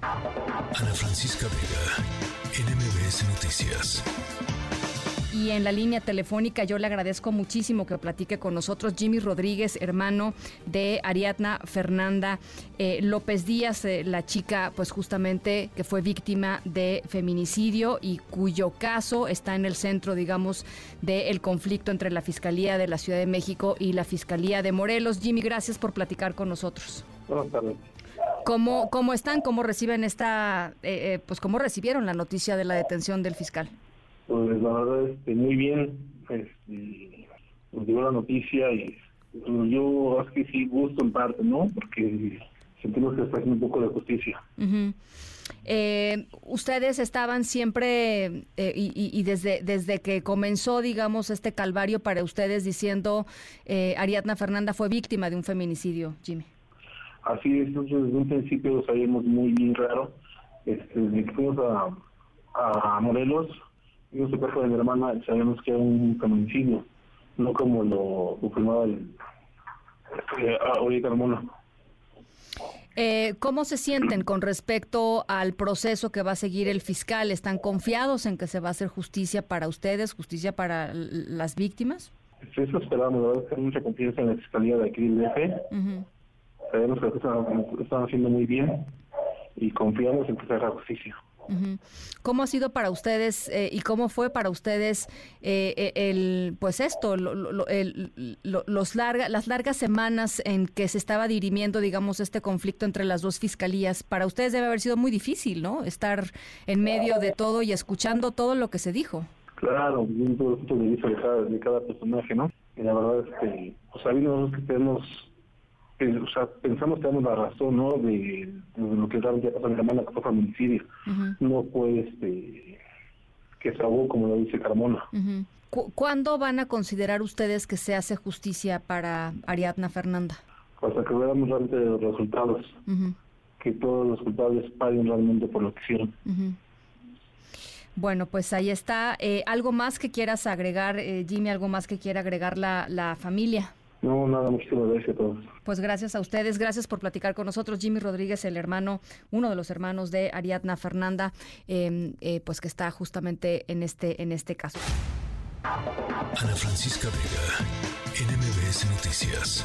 Ana Francisca Vega, NMBS Noticias. Y en la línea telefónica yo le agradezco muchísimo que platique con nosotros Jimmy Rodríguez, hermano de Ariadna Fernanda eh, López Díaz, eh, la chica pues justamente que fue víctima de feminicidio y cuyo caso está en el centro, digamos, del conflicto entre la Fiscalía de la Ciudad de México y la Fiscalía de Morelos. Jimmy, gracias por platicar con nosotros. Buenas tardes. ¿Cómo, cómo están? ¿Cómo reciben esta, eh, pues cómo recibieron la noticia de la detención del fiscal? Pues la verdad, este, muy bien. Este, nos llegó la noticia y pues, yo es que sí gusto en parte, ¿no? Porque sentimos que está haciendo un poco de justicia. eh, ustedes estaban siempre eh, y, y, desde desde que comenzó, digamos, este calvario para ustedes diciendo eh, Ariadna Fernanda fue víctima de un feminicidio, Jimmy. Así es, desde un principio lo sabíamos muy bien claro. Este, desde que fuimos a, a Morelos, yo soy de mi hermana, sabemos que era un feminicidio, no como lo confirmaba el eh, ahorita Carmona. Eh, ¿Cómo se sienten con respecto al proceso que va a seguir el fiscal? ¿Están confiados en que se va a hacer justicia para ustedes, justicia para las víctimas? Eso esperamos, la verdad, que hay mucha confianza en la fiscalía de aquí del DF. Uh Sabemos que lo están, están haciendo muy bien y confiamos en que se haga justicia. ¿Cómo ha sido para ustedes eh, y cómo fue para ustedes eh, el, pues esto, lo, lo, el, los larga, las largas semanas en que se estaba dirimiendo, digamos, este conflicto entre las dos fiscalías? Para ustedes debe haber sido muy difícil, ¿no? Estar en medio de todo y escuchando todo lo que se dijo. Claro, el punto de vista de cada, de cada personaje, ¿no? Y la verdad es que, pues sabiendo que tenemos o sea, pensamos que tenemos la razón, ¿no? De, de lo que realmente pasó en Carmona, que fue feminicidio. Uh -huh. No fue este que se ahogó, como lo dice Carmona. Uh -huh. ¿Cu ¿Cuándo van a considerar ustedes que se hace justicia para Ariadna Fernanda? Hasta que veamos realmente los resultados. Uh -huh. Que todos los culpables paguen realmente por lo que hicieron. Bueno, pues ahí está. Eh, ¿Algo más que quieras agregar, eh, Jimmy? ¿Algo más que quiera agregar la, la familia? No, nada, muchísimas gracias a todos. Pues gracias a ustedes, gracias por platicar con nosotros. Jimmy Rodríguez, el hermano, uno de los hermanos de Ariadna Fernanda, eh, eh, pues que está justamente en este, en este caso. Ana Francisca Vega, NMBS Noticias.